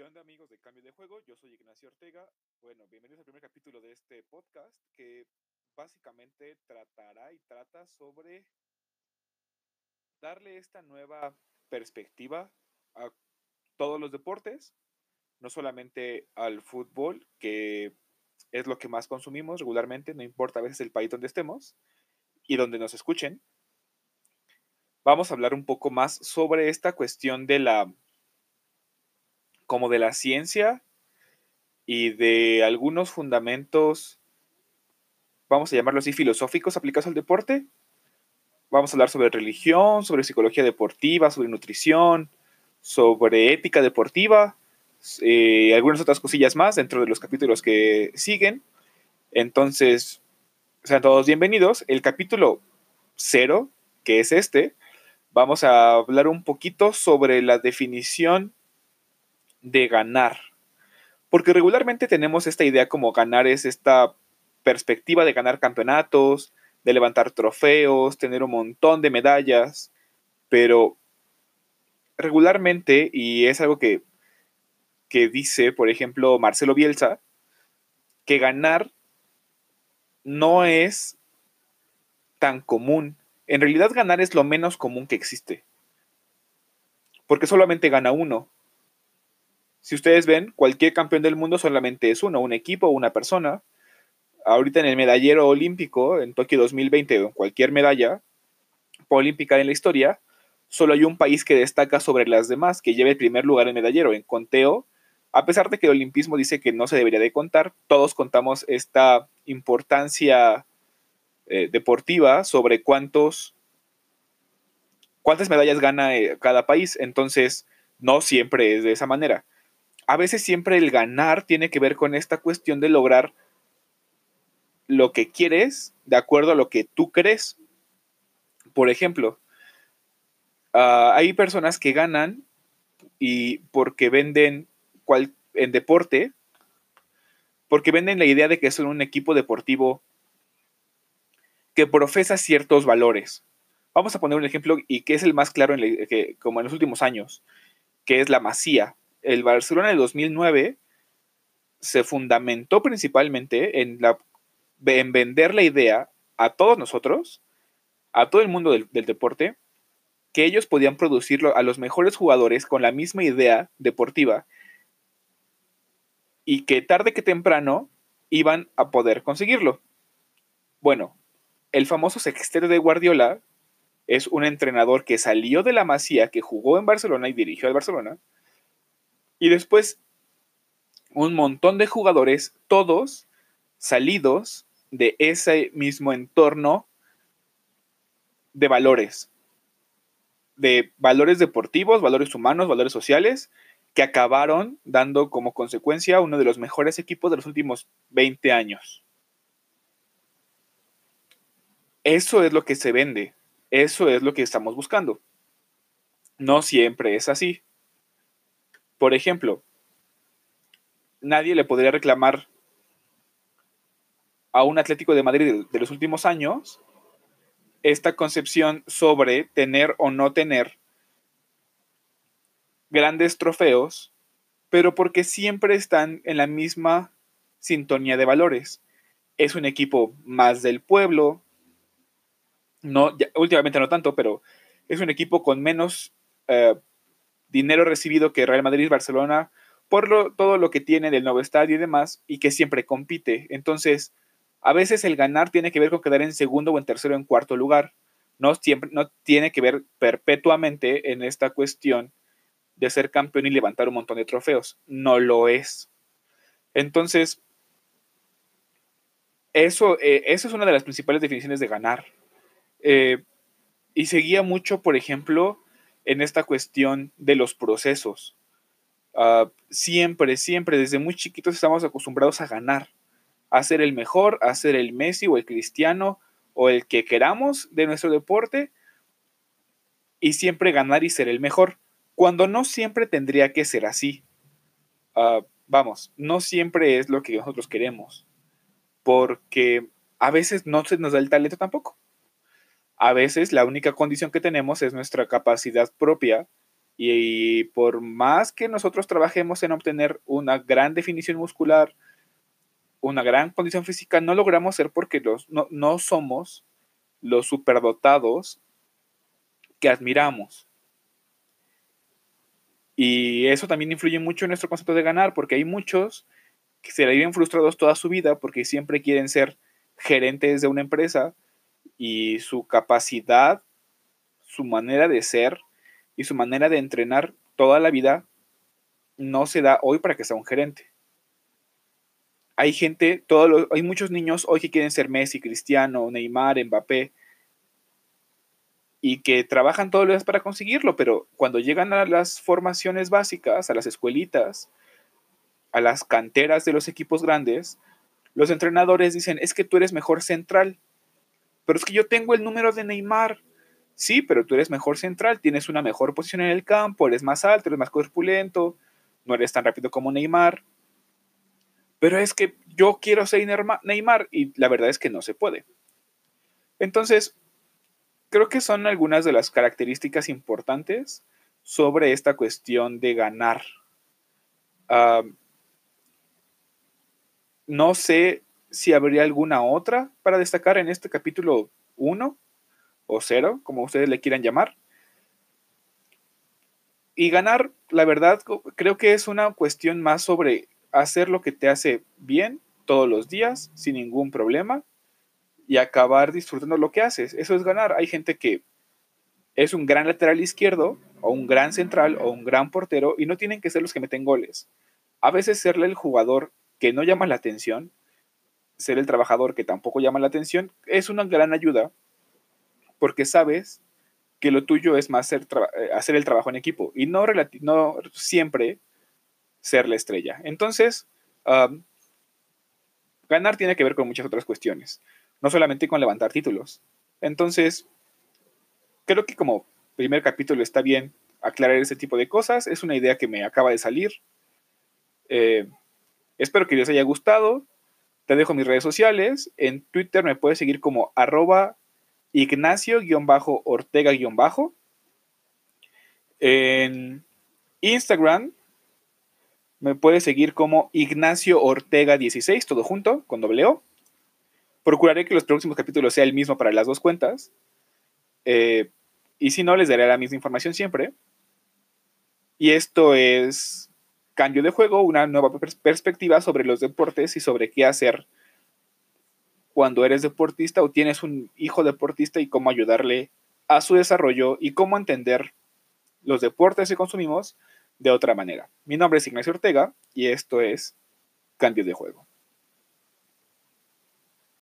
¿Qué onda amigos de Cambio de Juego? Yo soy Ignacio Ortega. Bueno, bienvenidos al primer capítulo de este podcast que básicamente tratará y trata sobre darle esta nueva perspectiva a todos los deportes, no solamente al fútbol, que es lo que más consumimos regularmente, no importa a veces el país donde estemos y donde nos escuchen. Vamos a hablar un poco más sobre esta cuestión de la como de la ciencia y de algunos fundamentos, vamos a llamarlo así, filosóficos aplicados al deporte. Vamos a hablar sobre religión, sobre psicología deportiva, sobre nutrición, sobre ética deportiva, eh, algunas otras cosillas más dentro de los capítulos que siguen. Entonces, sean todos bienvenidos. El capítulo cero, que es este, vamos a hablar un poquito sobre la definición de ganar. Porque regularmente tenemos esta idea como ganar es esta perspectiva de ganar campeonatos, de levantar trofeos, tener un montón de medallas, pero regularmente, y es algo que, que dice, por ejemplo, Marcelo Bielsa, que ganar no es tan común. En realidad ganar es lo menos común que existe. Porque solamente gana uno. Si ustedes ven, cualquier campeón del mundo solamente es uno, un equipo o una persona. Ahorita en el medallero olímpico, en Tokio 2020, en cualquier medalla olímpica en la historia, solo hay un país que destaca sobre las demás, que lleva el primer lugar en medallero. En conteo, a pesar de que el olimpismo dice que no se debería de contar, todos contamos esta importancia eh, deportiva sobre cuántos cuántas medallas gana eh, cada país. Entonces, no siempre es de esa manera a veces siempre el ganar tiene que ver con esta cuestión de lograr lo que quieres de acuerdo a lo que tú crees. Por ejemplo, ah, hay personas que ganan y porque venden en deporte, porque venden la idea de que son un equipo deportivo que profesa ciertos valores. Vamos a poner un ejemplo y que es el más claro en que, como en los últimos años, que es la masía el Barcelona del 2009 se fundamentó principalmente en, vender la idea a todos nosotros, a todo el mundo del, deporte, que ellos podían producirlo a los mejores jugadores con la misma idea deportiva y que tarde que temprano iban a poder conseguirlo. Bueno, el famoso sextete de Guardiola es un entrenador que salió de la Masía, que jugó en Barcelona y dirigió al Barcelona, y después, un montón de jugadores, todos salidos de ese mismo entorno de valores, de valores deportivos, valores humanos, valores sociales, que acabaron dando como consecuencia uno de los mejores equipos de los últimos 20 años. Eso es lo que se vende, eso es lo que estamos buscando. No siempre es así. Por ejemplo, nadie le podría reclamar a un Atlético de Madrid de, los últimos años esta concepción sobre tener o no tener grandes trofeos, pero porque siempre están en la misma sintonía de valores. Es un equipo más del pueblo, no, últimamente no tanto, pero es un equipo con menos eh, dinero recibido que Real Madrid Barcelona por todo lo que tiene del nuevo estadio y demás, y que siempre compite. Entonces, a veces el ganar tiene que ver con quedar en segundo o en tercero o en cuarto lugar. No, siempre, no tiene que ver perpetuamente en esta cuestión de ser campeón y levantar un montón de trofeos. No lo es. Entonces, eso, eh, eso es una de las principales definiciones de ganar. Eh, y seguía mucho, por ejemplo, en esta cuestión de los procesos. Ah, siempre, siempre, desde muy chiquitos estamos acostumbrados a ganar, a ser el mejor, a ser el Messi o el Cristiano o el que queramos de nuestro deporte y siempre ganar y ser el mejor, cuando no siempre tendría que ser así. Ah, vamos, no siempre es lo que nosotros queremos, porque a veces no se nos da el talento tampoco. A veces la única condición que tenemos es nuestra capacidad propia Y por más que nosotros trabajemos en obtener una gran definición muscular, una gran condición física, no logramos ser porque no, somos los superdotados que admiramos. Y eso también influye mucho en nuestro concepto de ganar, porque hay muchos que se le viven frustrados toda su vida porque siempre quieren ser gerentes de una empresa y su capacidad, su manera de ser y su manera de entrenar toda la vida no se da hoy para que sea un gerente. Hay gente, todos hay muchos niños hoy que quieren ser Messi, Cristiano, Neymar, Mbappé, y que trabajan todos los días para conseguirlo, pero cuando llegan a las formaciones básicas, a las escuelitas, a las canteras de los equipos grandes, los entrenadores dicen, es que tú eres mejor central, pero es que yo tengo el número de Neymar. Sí, pero tú eres mejor central, tienes una mejor posición en el campo, eres más alto, eres más corpulento, no eres tan rápido como Neymar. Pero es que yo quiero ser Neymar y la verdad es que no se puede. Entonces, creo que son algunas de las características importantes sobre esta cuestión de ganar. no sé si habría alguna otra para destacar en este capítulo 1 o 0, como ustedes le quieran llamar. Y ganar, la verdad, creo que es una cuestión más sobre hacer lo que te hace bien todos los días, sin ningún problema, y acabar disfrutando lo que haces. Eso es ganar. Hay gente que es un gran lateral izquierdo, o un gran central, o un gran portero, y no tienen que ser los que meten goles. A veces serle el jugador que no llama la atención, ser el trabajador que tampoco llama la atención, es una gran ayuda, porque sabes que lo tuyo es más hacer, eh, hacer el trabajo en equipo y no, no siempre ser la estrella. Entonces, ganar tiene que ver con muchas otras cuestiones no solamente con levantar títulos. Entonces, creo que como primer capítulo está bien aclarar ese tipo de cosas. Es una idea que me acaba de salir. Eh, espero que les haya gustado. Te dejo mis redes sociales. En Twitter me puedes seguir como arroba ignacio-ortega- en Instagram me puedes seguir como Ignacio Ortega 16, todo junto, con doble O. Procuraré que los próximos capítulos sea el mismo para las dos cuentas. Eh, y si no, les daré la misma información siempre. Y esto es Cambio de Juego, una nueva perspectiva sobre los deportes y sobre qué hacer cuando eres deportista o tienes un hijo deportista y cómo ayudarle a su desarrollo y cómo entender los deportes que consumimos de otra manera. Mi nombre es Ignacio Ortega y esto es Cambio de Juego.